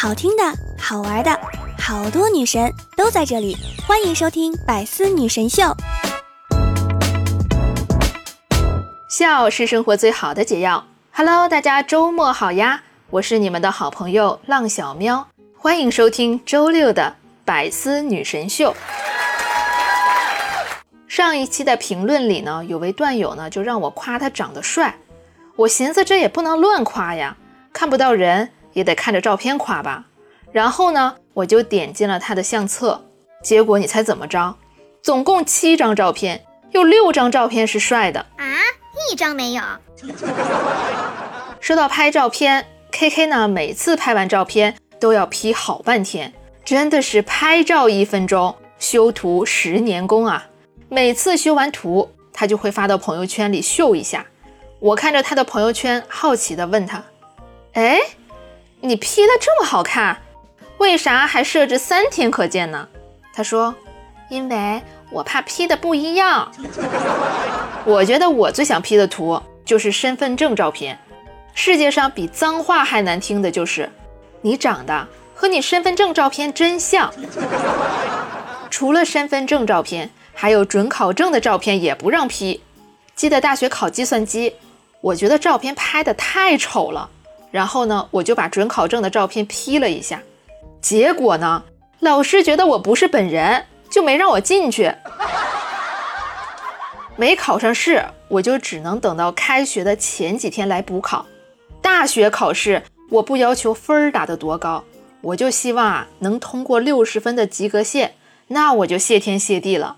好听的、好玩的，好多女神都在这里，欢迎收听《百思女神秀》。笑是生活最好的解药。Hello，大家周末好呀！我是你们的好朋友浪小喵，欢迎收听周六的《百思女神秀》。上一期的评论里呢，有位段友呢就让我夸他长得帅，我寻思这也不能乱夸呀，看不到人也得看着照片夸吧。然后呢，我就点进了他的相册，结果你猜怎么着？总共七张照片，有六张照片是帅的啊，一张没有。说到拍照片，K K 呢，每次拍完照片都要 P 好半天，真的是拍照一分钟，修图十年功啊。每次修完图，他就会发到朋友圈里秀一下。我看着他的朋友圈，好奇地问他：“哎，你 P 的这么好看，为啥还设置三天可见呢？”他说：“因为我怕 P 的不一样。”我觉得我最想 P 的图就是身份证照片。世界上比脏话还难听的就是你长得和你身份证照片真像。除了身份证照片。还有准考证的照片也不让 P。记得大学考计算机，我觉得照片拍的太丑了，然后呢，我就把准考证的照片 P 了一下。结果呢，老师觉得我不是本人，就没让我进去。没考上试，我就只能等到开学的前几天来补考。大学考试，我不要求分儿打得多高，我就希望啊能通过六十分的及格线，那我就谢天谢地了。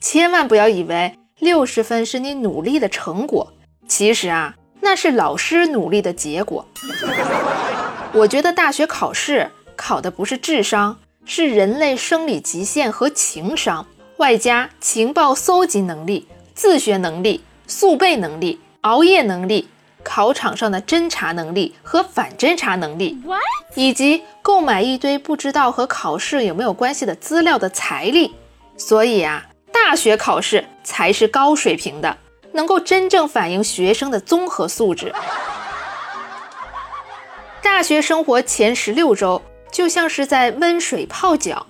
千万不要以为六十分是你努力的成果，其实啊，那是老师努力的结果。我觉得大学考试考的不是智商，是人类生理极限和情商，外加情报搜集能力、自学能力、速背能力、熬夜能力、考场上的侦查能力和反侦查能力，以及购买一堆不知道和考试有没有关系的资料的财力。所以啊。大学考试才是高水平的，能够真正反映学生的综合素质。大学生活前十六周就像是在温水泡脚，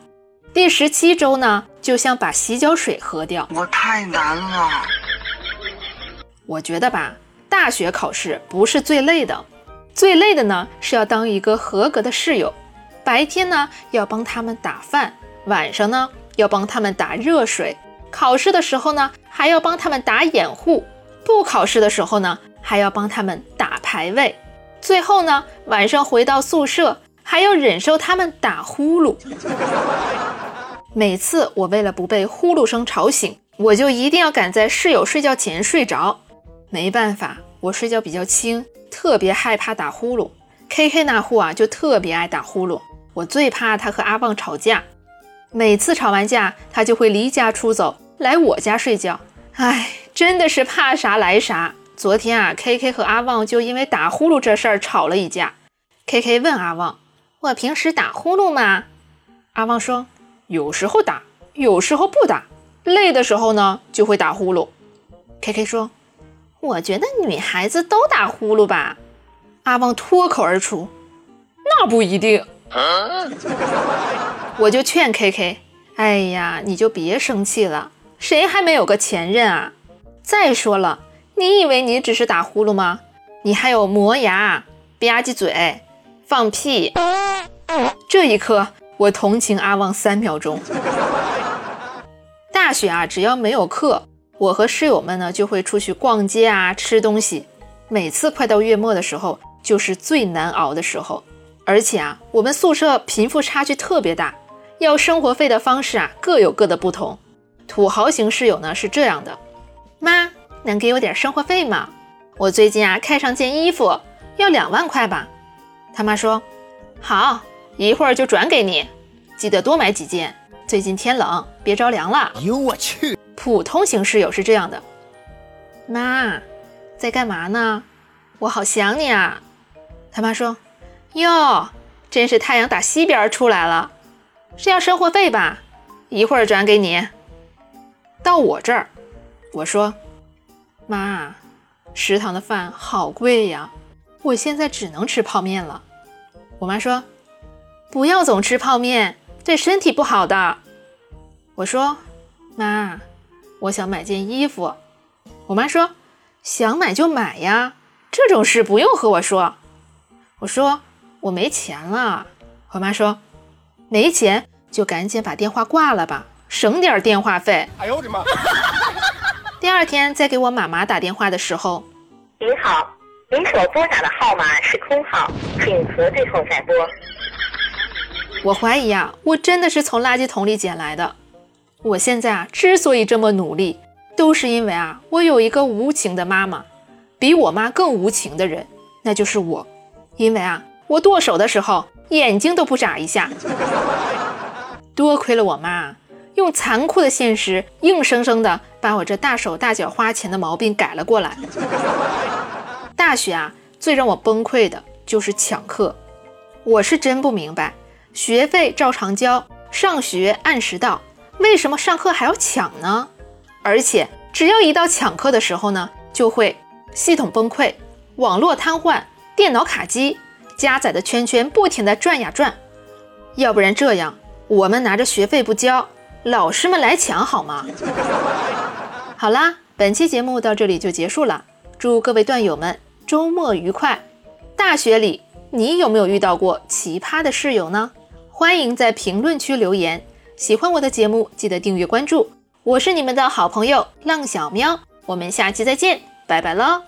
第十七周呢，就像把洗脚水喝掉。我太难了。我觉得吧，大学考试不是最累的，最累的呢是要当一个合格的室友。白天呢要帮他们打饭，晚上呢要帮他们打热水。考试的时候呢，还要帮他们打掩护；不考试的时候呢，还要帮他们打排位。最后呢，晚上回到宿舍，还要忍受他们打呼噜。每次我为了不被呼噜声吵醒，我就一定要赶在室友睡觉前睡着。没办法，我睡觉比较轻，特别害怕打呼噜。K K 那户啊，就特别爱打呼噜。我最怕他和阿旺吵架，每次吵完架，他就会离家出走。来我家睡觉，哎，真的是怕啥来啥。昨天啊，K K 和阿旺就因为打呼噜这事儿吵了一架。K K 问阿旺：“我平时打呼噜吗？”阿旺说：“有时候打，有时候不打。累的时候呢，就会打呼噜。”K K 说：“我觉得女孩子都打呼噜吧。”阿旺脱口而出：“那不一定。”我就劝 K K：“ 哎呀，你就别生气了。”谁还没有个前任啊？再说了，你以为你只是打呼噜吗？你还有磨牙、吧唧嘴、放屁。这一刻，我同情阿旺三秒钟。大学啊，只要没有课，我和室友们呢就会出去逛街啊，吃东西。每次快到月末的时候，就是最难熬的时候。而且啊，我们宿舍贫富差距特别大，要生活费的方式啊各有各的不同。土豪型室友呢是这样的，妈，能给我点生活费吗？我最近啊看上件衣服，要两万块吧。他妈说，好，一会儿就转给你，记得多买几件，最近天冷，别着凉了。哟我去！普通型室友是这样的，妈，在干嘛呢？我好想你啊。他妈说，哟，真是太阳打西边出来了，是要生活费吧？一会儿转给你。到我这儿，我说：“妈，食堂的饭好贵呀，我现在只能吃泡面了。”我妈说：“不要总吃泡面，对身体不好的。”我说：“妈，我想买件衣服。”我妈说：“想买就买呀，这种事不用和我说。”我说：“我没钱了。”我妈说：“没钱就赶紧把电话挂了吧，省点电话费。”哎呦我的妈！第二天再给我妈妈打电话的时候，您好，您所拨打的号码是空号，请核对后再拨。我怀疑啊，我真的是从垃圾桶里捡来的。我现在啊，之所以这么努力，都是因为啊，我有一个无情的妈妈，比我妈更无情的人，那就是我。因为啊，我剁手的时候眼睛都不眨一下。多亏了我妈。用残酷的现实，硬生生的把我这大手大脚花钱的毛病改了过来。大学啊，最让我崩溃的就是抢课。我是真不明白，学费照常交，上学按时到，为什么上课还要抢呢？而且只要一到抢课的时候呢，就会系统崩溃、网络瘫痪、电脑卡机，加载的圈圈不停的转呀转。要不然这样，我们拿着学费不交。老师们来抢好吗？好啦，本期节目到这里就结束了。祝各位段友们周末愉快！大学里你有没有遇到过奇葩的室友呢？欢迎在评论区留言。喜欢我的节目，记得订阅关注。我是你们的好朋友浪小喵，我们下期再见，拜拜喽！